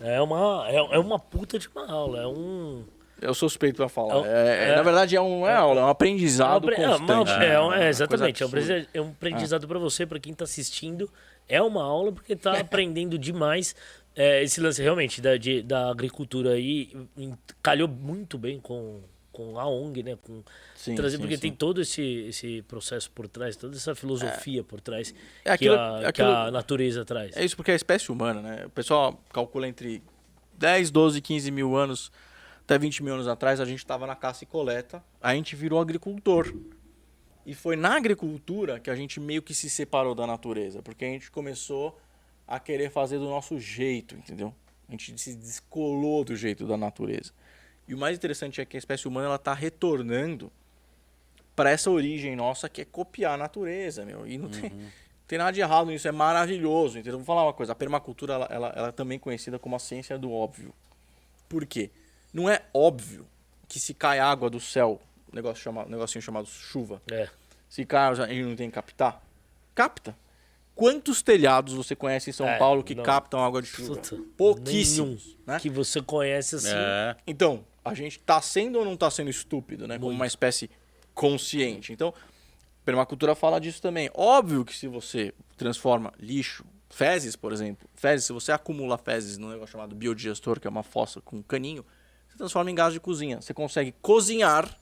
É uma, é, é uma puta de uma aula. É um. Eu sou suspeito pra falar. É É- é- é- na verdade, é um, é aula, é um aprendizado é, uma- constante. é, é, é, exatamente. É um, aprendizado- é um aprendizado pra você, pra quem tá assistindo. É uma aula porque tá aprendendo demais. É, esse lance realmente da, de- da agricultura aí calhou muito bem com, com a ONG, né? Com Sim, trazer, sim, porque sim. tem todo esse, esse processo por trás, toda essa filosofia por trás É aquilo- que, a, é que aquilo- a natureza traz. É isso porque é a espécie humana, né? O pessoal calcula entre 10, 12, 15 mil anos, até 20 mil anos atrás, a gente estava na caça e coleta, a gente virou agricultor. E foi na agricultura que a gente meio que se separou da natureza, porque a gente começou a querer fazer do nosso jeito, entendeu? A gente se descolou do jeito da natureza. E o mais interessante é que a espécie humana ela está retornando para essa origem nossa que é copiar a natureza, meu. E não tem, não tem nada de errado nisso, é maravilhoso, entendeu? Vou falar uma coisa, a permacultura ela, ela, ela é também conhecida como a ciência do óbvio. Por quê? Não é óbvio que se cai água do céu, um negócio chama, um negocinho chamado chuva, É. se cai a gente não tem que captar? Capta. Quantos telhados você conhece em São É, Paulo que não. captam água de chuva? Puta, Pouquíssimos. Né? Que você conhece assim. É. Então, a gente tá sendo ou não tá sendo estúpido, né? Como uma espécie consciente. Então, permacultura fala disso também. Óbvio que se você transforma lixo, fezes, por exemplo, fezes, se você acumula fezes num negócio chamado biodigestor, que é uma fossa com um caninho, você transforma em gás de cozinha. Você consegue cozinhar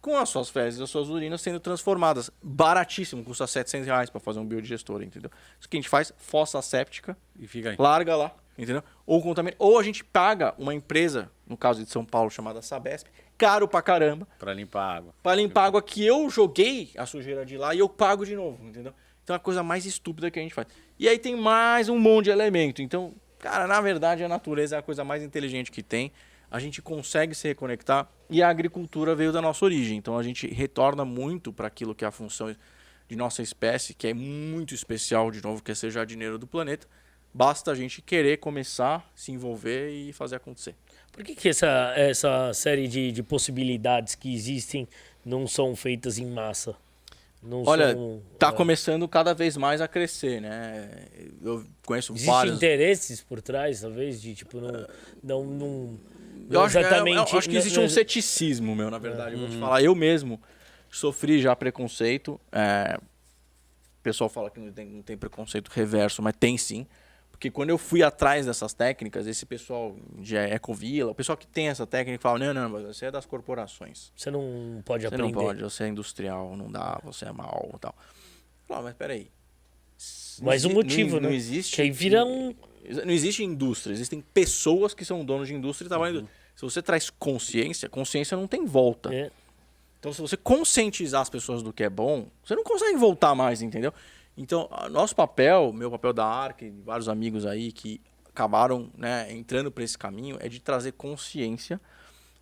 com as suas fezes e as suas urinas sendo transformadas. Baratíssimo, custa 700 reais para fazer um biodigestor, entendeu? Isso que a gente faz, fossa séptica, E fica aí. larga lá, entendeu? Ou contamina, ou a gente paga uma empresa, no caso de São Paulo chamada Sabesp, caro pra caramba, Pra limpar a água. pra limpar a água que eu joguei a sujeira de lá e eu pago de novo, entendeu? Então é a coisa mais estúpida que a gente faz. E aí tem mais um monte de elemento. Então, cara, na verdade a natureza é a coisa mais inteligente que tem. A gente consegue se reconectar e a agricultura veio da nossa origem. Então a gente retorna muito para aquilo que é a função de nossa espécie, que é muito especial, de novo, que é ser jardineiro do planeta. Basta a gente querer começar, se envolver e fazer acontecer. Por que, que essa, essa série de, de possibilidades que existem não são feitas em massa? Não Olha, são, tá é, começando cada vez mais a crescer, né? Eu conheço Existem vários. interesses por trás, talvez, de tipo, não. não, não, Eu não acho, exatamente. eu, eu acho que existe um ceticismo, meu, na verdade. Eu Uhum. vou te falar, eu mesmo sofri já preconceito. é, O pessoal fala que não tem, não tem preconceito reverso, mas tem sim. Porque quando eu fui atrás dessas técnicas, esse pessoal de Ecovila, o pessoal que tem essa técnica fala, não, não, mas você é das corporações. Você não pode Você aprender. não pode, você é industrial, não dá, você é mal e tal. Fala, mas peraí. Mais um Não- motivo, não, né? Não existe. Que aí vira um. Não existe indústria, existem pessoas que são donos de indústria e trabalham. em indústria. Se você traz consciência, consciência não tem volta. é, Então, se você conscientizar as pessoas do que é bom, você não consegue voltar mais, entendeu? Então, a- nosso papel, meu papel da ARC, e vários amigos aí que acabaram né, entrando para esse caminho, é de trazer consciência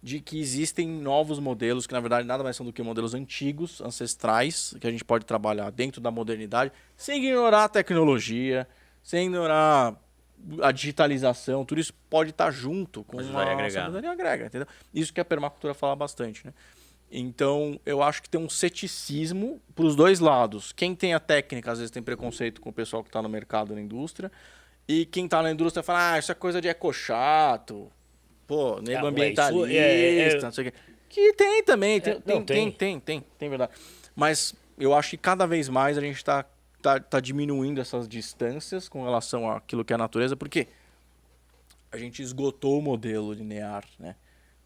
de que existem novos modelos, que na verdade nada mais são do que modelos antigos, ancestrais, que a gente pode trabalhar dentro da modernidade, sem ignorar a tecnologia, sem ignorar a digitalização, tudo isso pode estar junto com Mas uma vai agregar, sabedoria agrega, entendeu? Isso que a permacultura fala bastante, né? Então, eu acho que tem um ceticismo para os dois lados. Quem tem a técnica, às vezes, tem preconceito com o pessoal que está no mercado, na indústria. E quem tá na indústria fala, ah, isso é coisa de ecochato. Pô, nego Ah, ambientalista, isso é- é- não sei o quê. Que tem também, tem, É, tem, não, tem, tem. tem, tem, tem, verdade. Mas eu acho que cada vez mais a gente tá, tá, tá diminuindo essas distâncias com relação àquilo que é a natureza, porque a gente esgotou o modelo linear, né?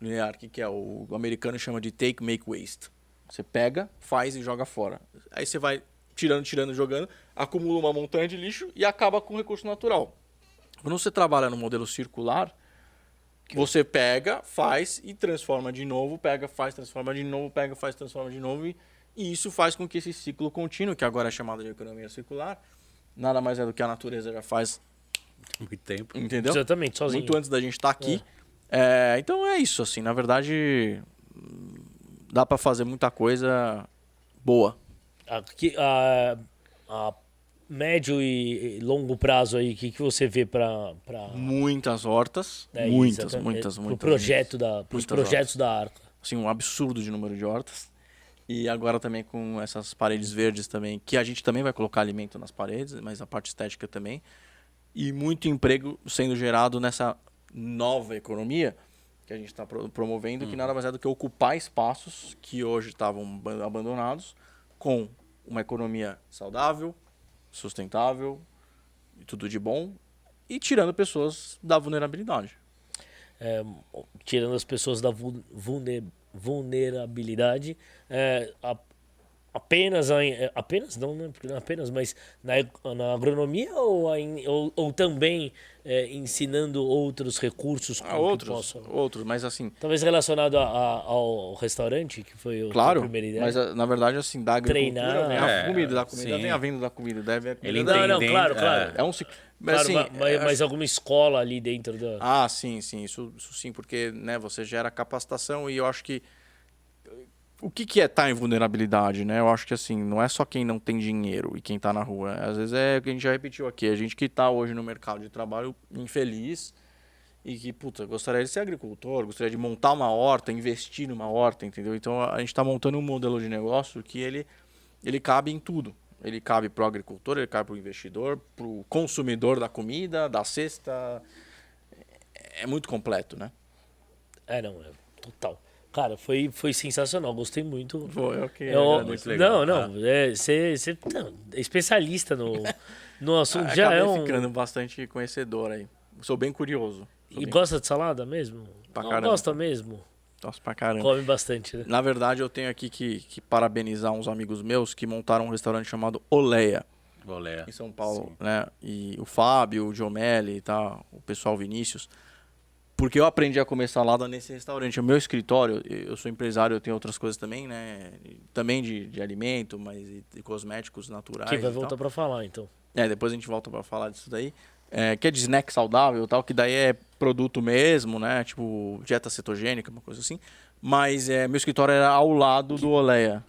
Linear, que, que é o, o americano chama de take, make, waste. Você pega, faz e joga fora. Aí você vai tirando, tirando, jogando, acumula uma montanha de lixo e acaba com o recurso natural. Quando você trabalha no modelo circular, você pega, faz e transforma de novo, pega, faz, transforma de novo, pega, faz, transforma de novo. E, e isso faz com que esse ciclo contínuo, que agora é chamado de economia circular, nada mais é do que a natureza já faz, Muito tempo. entendeu? Exatamente, sozinho. Muito antes da gente estar aqui. É, então é isso, assim, na verdade dá pra fazer muita coisa boa. Aqui, a, a médio e longo prazo aí, o que, que você vê para Muitas hortas, muitas, muitas, muitas. O projeto da, pros projetos da Arca. assim, um absurdo de número de hortas. E agora também com essas paredes verdes também, que a gente também vai colocar alimento nas paredes, mas a parte estética também. E muito emprego sendo gerado nessa nova economia que a gente está promovendo, que nada mais é do que ocupar espaços que hoje estavam ban- abandonados com uma economia saudável, sustentável, e tudo de bom, e tirando pessoas da vulnerabilidade. é, tirando as pessoas da vul- vulne- vulnerabilidade, é, a- apenas, a- é, apenas não, né? É apenas, mas na, na agronomia ou, ou, ou também é, ensinando outros recursos Ah, outros, possam- outros, mas assim, Talvez relacionado a- a- ao restaurante, que foi o a Claro, primeira ideia. mas na verdade, assim, da agricultura Treinar. vem a É, comida, da comida sim. vem a venda da comida, deve a comida Ele Não, não, claro, é. claro. É um ciclo. Mas, Claro, assim, ma- mas, é, mas alguma escola ali dentro da. Ah, sim, sim, isso, isso sim, porque né, você gera capacitação e eu acho que o que, que é estar em vulnerabilidade, né? Eu acho que assim, não é só quem não tem dinheiro e quem tá na rua. Às vezes é o que a gente já repetiu aqui, a gente que tá hoje no mercado de trabalho infeliz e que, puta, gostaria de ser agricultor, gostaria de montar uma horta, investir numa horta, entendeu? Então a gente está montando um modelo de negócio que ele, ele cabe em tudo. Ele cabe para o agricultor, ele cabe para o investidor, para o consumidor da comida, da cesta. É muito completo, né? É, não, é total. Cara, foi, foi sensacional, gostei muito. Foi, ok. Eu- muito legal. Não, não, é, você você- não, é especialista no, no assunto, já Acabei é um... ficando bastante conhecedor aí. Sou bem curioso. Sou E bem- gosta de salada mesmo? Pra Não, caramba. gosta mesmo? Gosto pra caramba. Come bastante, né? Na verdade, eu tenho aqui que, que parabenizar uns amigos meus que montaram um restaurante chamado Oleia. Olé. em São Paulo, né? E o Fábio, o Giomelli e tal, o pessoal Vinícius. Porque eu aprendi a comer salada nesse restaurante. O meu escritório, eu sou empresário, eu tenho outras coisas também, né? Também de, de alimento, mas e de cosméticos naturais. Quem vai e voltar pra falar, então. É, depois a gente volta pra falar disso daí. É, que é de snack saudável e tal, que daí é produto mesmo, né? Tipo, dieta cetogênica, uma coisa assim. Mas é, meu escritório era ao lado do Oleia.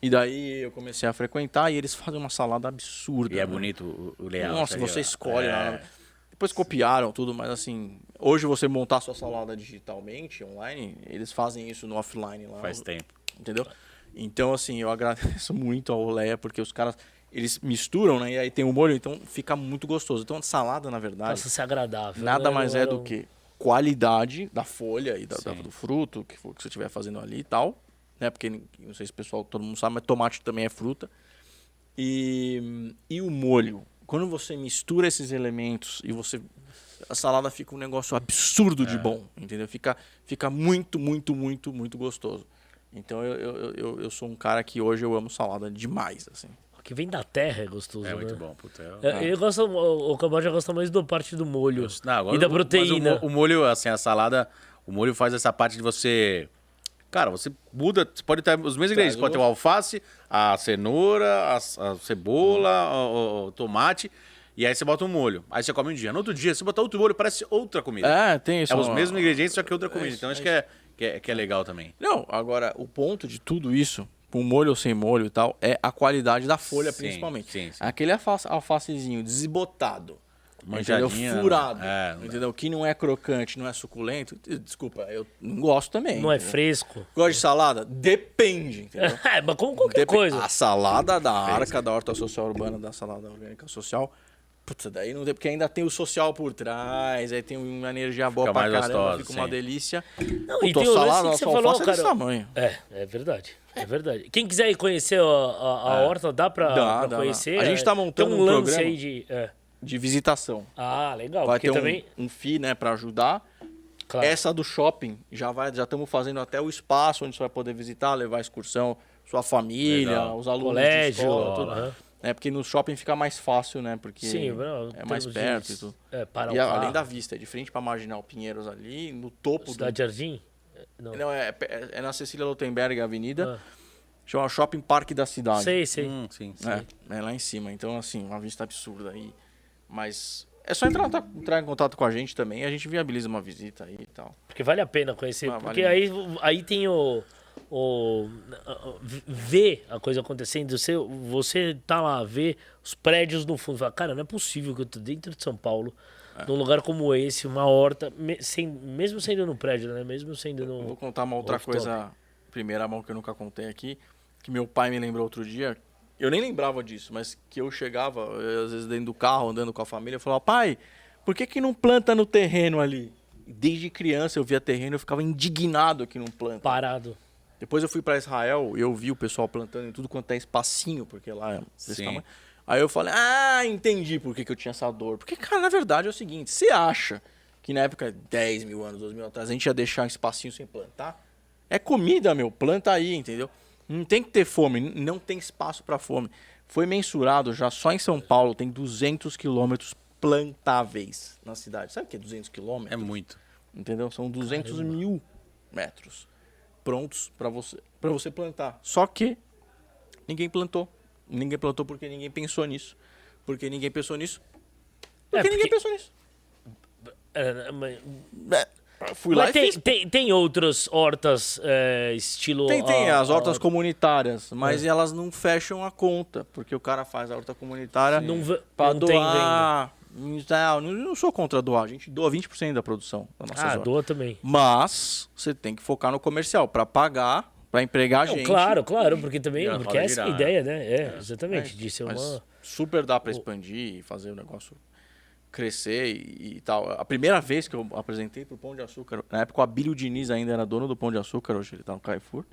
E daí eu comecei a frequentar e eles fazem uma salada absurda. E é né? bonito o, o layout. Nossa, você escolhe. É. né? Depois copiaram tudo, mas assim, hoje você montar sua salada digitalmente, online, eles fazem isso no offline lá. Faz tempo. Entendeu? Então, assim, eu agradeço muito ao Leia, porque os caras, eles misturam, né? E aí tem o molho, então fica muito gostoso. Então, salada, na verdade, Passa a ser agradável. nada né? mais é do um- que qualidade da folha e da, da- do fruto que, for- que você estiver fazendo ali e tal. Né? Porque, não sei se o pessoal, todo mundo sabe, mas tomate também é fruta. E, e o molho. Quando você mistura esses elementos e você. A salada fica um negócio absurdo É. de bom, entendeu? Fica, fica muito, muito, muito, muito gostoso. Então eu, eu, eu, eu sou um cara que hoje eu amo salada demais, assim. O que vem da terra é gostoso, É né? muito bom. Puta, eu- É, Eu gosto, o o Camboja gosta mais da parte do molho Não, agora e da proteína. O, o molho, assim, a salada, o molho faz essa parte de você. Cara, você muda, você pode ter os mesmos ingredientes. Pode ter o alface, a cenoura, a, a cebola, o, o- o tomate. E aí você bota um molho. Aí você come um dia. No outro dia, você botar outro molho, parece outra comida. É, tem isso. É os mesmos ingredientes, só que outra comida. isso, então é acho que é, que, é, que é legal também. Não, agora, o ponto de tudo isso, com molho ou sem molho e tal, é a qualidade da folha, Sim, principalmente. sim, sim. Aquele alface, alfacezinho desbotado, entendeu? Manjadinha, Furado, é, entendeu? Que não é crocante, não é suculento. Desculpa, eu não gosto também. Não é entendeu? fresco. Gosto de salada? Depende, entendeu? É, mas como qualquer Dep- coisa. A salada da arca da horta social urbana, da salada orgânica social, Putz, daí não tem, porque ainda tem o social por trás, aí tem uma energia boa Fica pra mais caramba, gostosa, fica uma sim. delícia. Não, Puta, e tem o salado, que você falou, é desse cara. tamanho. É, é verdade. É verdade. Quem quiser ir conhecer a, a, a horta, dá pra, Dá, pra dá, dá. conhecer. A gente é, tá montando tem um um lance programa. aí de. é. De visitação. Ah, legal. Vai ter um, também. um FII, né, pra ajudar. Claro. Essa do shopping, já vai, já estamos fazendo até o espaço onde você vai poder visitar, levar excursão, sua família, Legal. os alunos Colégio, de escola, tudo. aham. É porque no shopping fica mais fácil, né? Porque Sim, não, é mais perto de- e tudo. É, para e a- além da vista, é de frente para Marginal Pinheiros ali, no topo Cidade Jardim? Não. do... Não, é, é, é na Cecília Lotenberg Avenida, Ah. chama Shopping Parque da Cidade. Sei, sei. Hum, sim, sim. É, é lá em cima. Então, assim, uma vista absurda aí. Mas é só entrar, entrar em contato com a gente também, a gente viabiliza uma visita aí e tal. Porque vale a pena conhecer. Ah, vale porque aí, aí tem o. o ver a coisa acontecendo. Você, você tá lá, vê os prédios no fundo. Fala, cara, não é possível que eu tô dentro de São Paulo, É. num lugar como esse, uma horta, sem, mesmo sendo no prédio, né? Mesmo sendo Eu vou no. contar uma outra coisa, primeira mão que eu nunca contei aqui, que meu pai me lembrou outro dia. Eu nem lembrava disso, mas que eu chegava, eu, às vezes dentro do carro, andando com a família, eu falava, pai, por que, que não planta no terreno ali? Desde criança eu via terreno, eu ficava indignado que não planta. Parado. Depois eu fui para Israel e eu vi o pessoal plantando em tudo quanto é espacinho, porque lá é desse Sim. tamanho. Aí eu falei, ah, entendi por que, que eu tinha essa dor. Porque, cara, na verdade é o seguinte, você acha que na época, 10 mil anos, 12 mil atrás, a gente ia deixar um espacinho sem plantar? É comida, meu, planta aí, entendeu? Não tem que ter fome, não tem espaço para fome. Foi mensurado já, só em São Paulo tem 200 quilômetros plantáveis na cidade. Sabe o que é 200 quilômetros? É muito. Entendeu? São 200 mil metros prontos para você, pra você plantar. Só que ninguém plantou. Ninguém plantou porque ninguém pensou nisso. Porque ninguém pensou nisso. Porque, É, ninguém porque- pensou nisso. É, mas É, Fui lá mas e tem, fiz. tem, tem outras hortas é, estilo. Tem, tem a- as hortas a- comunitárias, É. mas elas não fecham a conta, porque o cara faz a horta comunitária Não, para não tem venda. doar. Não, não, não sou contra doar, a gente doa 20% da produção da nossa Ah, doa também. Mas você tem que focar no comercial para pagar, para empregar Não, gente. claro, claro, porque também. Porque roda essa é a ideia, né? É, exatamente. Disso é Mas uma. super dá para expandir e fazer o negócio crescer e, e tal. A primeira vez que eu apresentei pro Pão de Açúcar, na época o Abílio Diniz ainda era dono do Pão de Açúcar, hoje ele tá no Carrefour.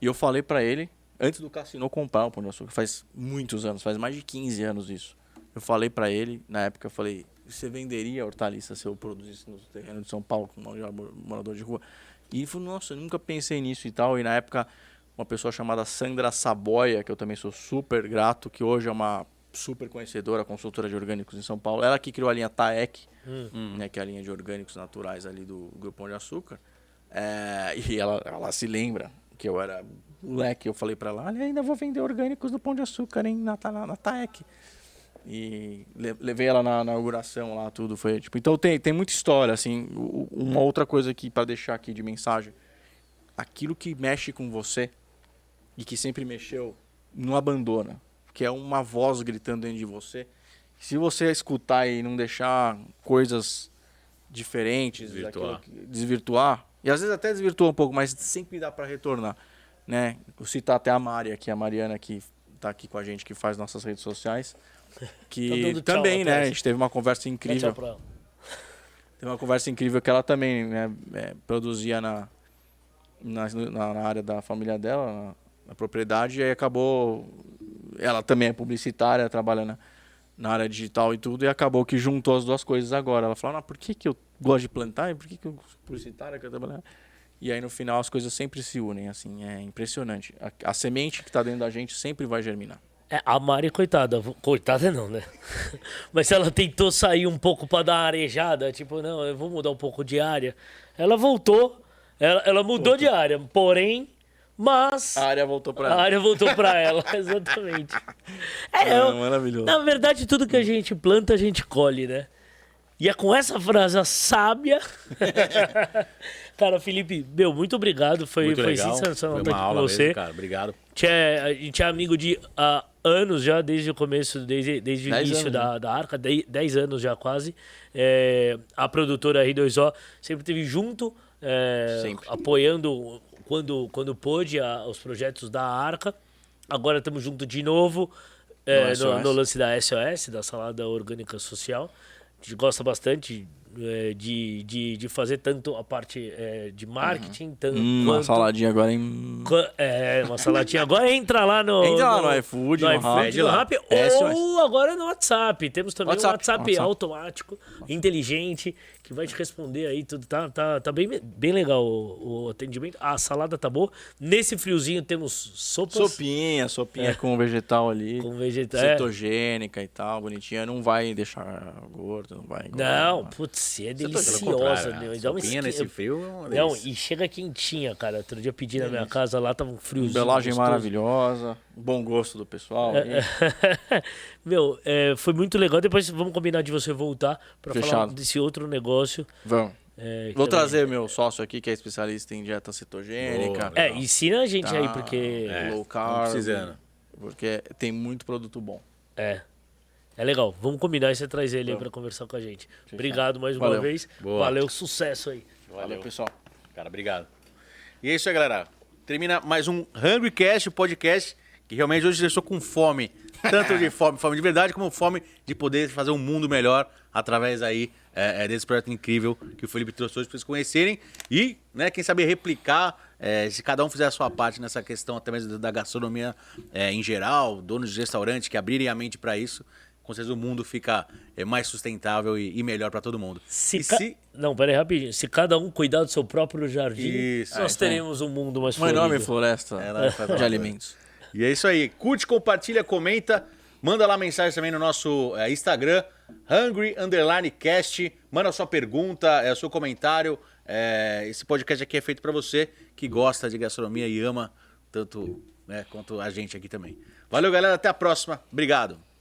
E eu falei para ele, antes do Cassino comprar o Pão de Açúcar, faz muitos anos, faz mais de 15 anos isso. Eu falei para ele, na época eu falei, você venderia hortaliça se eu produzisse no terreno de São Paulo como um morador de rua? E ele falou, nossa, eu nunca pensei nisso e tal. E na época, uma pessoa chamada Sandra Saboia, que eu também sou super grato, que hoje é uma super conhecedora, consultora de orgânicos em São Paulo. Ela que criou a linha TAEC, né, que é a linha de orgânicos naturais ali do Grupo Pão de Açúcar. É, e ela, ela se lembra que eu era moleque. Eu falei para ela, olha, ainda vou vender orgânicos do Pão de Açúcar hein, na, na, na TAEC. E le- levei ela na, na inauguração lá, tudo foi tipo. Então tem, tem muita história, assim. Uma outra coisa aqui para deixar aqui de mensagem: aquilo que mexe com você e que sempre mexeu, não abandona. Que é uma voz gritando dentro de você. Se você escutar e não deixar coisas diferentes, Desvirtuar. que- desvirtuar, e às vezes até desvirtua um pouco, mas sempre dá para retornar, né? Vou citar até a Mari aqui, a Mariana que tá aqui com a gente, que faz nossas redes sociais, Tá que tchau também, né? A gente teve uma conversa incrível. Teve uma conversa incrível que ela também né, é, produzia na, na- na área da família dela, na, propriedade, e aí acabou. Ela também é publicitária, trabalha na, na área digital e tudo, e acabou que juntou as duas coisas agora. Ela falou: ah, por que, que eu gosto de plantar e por que, que eu publicitária que eu trabalho? E aí no final as coisas sempre se unem, assim, é impressionante. A, a semente que está dentro da gente sempre vai germinar. É, a Mari, coitada, coitada não, né? Mas ela tentou sair um pouco pra dar uma arejada, tipo, não, eu vou mudar um pouco de área. Ela voltou, ela, ela mudou de área, porém, mas A área voltou para a ela. área voltou pra ela, exatamente. É, Ah, eu- maravilhoso. na verdade, tudo que a gente planta, a gente colhe, né? E é com essa frase sábia. Cara, Felipe, meu, muito obrigado. Foi, Muito foi legal. sensacional Foi estar uma aqui com você. mesmo, cara. Obrigado. Tchê, a gente é amigo de há anos já, desde o começo, desde, desde o início anos, da, da Arca, 10 anos já quase. É, a produtora R2O sempre esteve junto, é, Sempre. apoiando quando, quando pôde a- os projetos da Arca. Agora estamos juntos de novo. é, No no, no lance da SOS, da Salada Orgânica Social. A gente gosta bastante é, de, de, de fazer tanto a parte é, de marketing, tanto Hum, uma quanto... saladinha agora em. É, uma saladinha. Agora entra lá no. Entra lá no iFood, no iFood, Rappi, no lá. Rappi, SOS. ou agora no WhatsApp. Temos também WhatsApp, um WhatsApp, WhatsApp. automático, inteligente, que vai te responder aí tudo. Tá, tá, tá bem, bem legal o, o atendimento. A salada tá boa. Nesse friozinho temos sopas. Sopinha, sopinha com vegetal ali. Com vegetal, é. Cetogênica e tal, bonitinha. Não vai deixar gordo, não vai. engordar, Não, não putz, é Pelo deliciosa. contrário, meu. né? Dá uma Sopinha esqui- nesse frio é uma Não, e chega quentinha, cara. Outro dia eu pedi na minha casa lá, tava um friozinho. Embalagem gostoso. maravilhosa, bom gosto do pessoal. É, aí. Meu, é, foi muito legal. Depois vamos combinar de você voltar pra falar Fechado. desse outro negócio. Vamos. é, Vou também- trazer meu sócio aqui, que é especialista em dieta cetogênica. Boa. É, Legal. ensina a gente aí, tá, porque. É, low carb. precisando. Porque tem muito produto bom. É. É legal. Vamos combinar e você traz ele aí pra conversar com a gente. Obrigado mais uma Valeu. vez. Boa. Valeu, sucesso aí. Valeu, pessoal. Cara, obrigado. E é isso aí, galera. Termina mais um Hungry Cast, o podcast que realmente hoje eu estou com fome. Tanto de fome, fome de verdade, como fome de poder fazer um mundo melhor através aí é, é, desse projeto incrível que o Felipe trouxe hoje para vocês conhecerem. E, né, quem sabe replicar, é, se cada um fizer a sua parte nessa questão até mesmo da gastronomia é, em geral, donos de restaurantes que abrirem a mente para isso, com certeza o mundo fica é, mais sustentável e, e melhor para todo mundo. Se e ca- se Não, pera aí rapidinho. Se cada um cuidar do seu próprio jardim, Isso. nós Ah, então. teremos um mundo mais Uma enorme floresta de alimentos. E é isso aí. Curte, compartilha, comenta. Manda lá mensagem também no nosso é, Instagram, Hungry Underline Cast. Manda a sua pergunta, é, o seu comentário. É, esse podcast aqui é feito pra você que gosta de gastronomia e ama tanto né, quanto a gente aqui também. Valeu, galera. Até a próxima. Obrigado.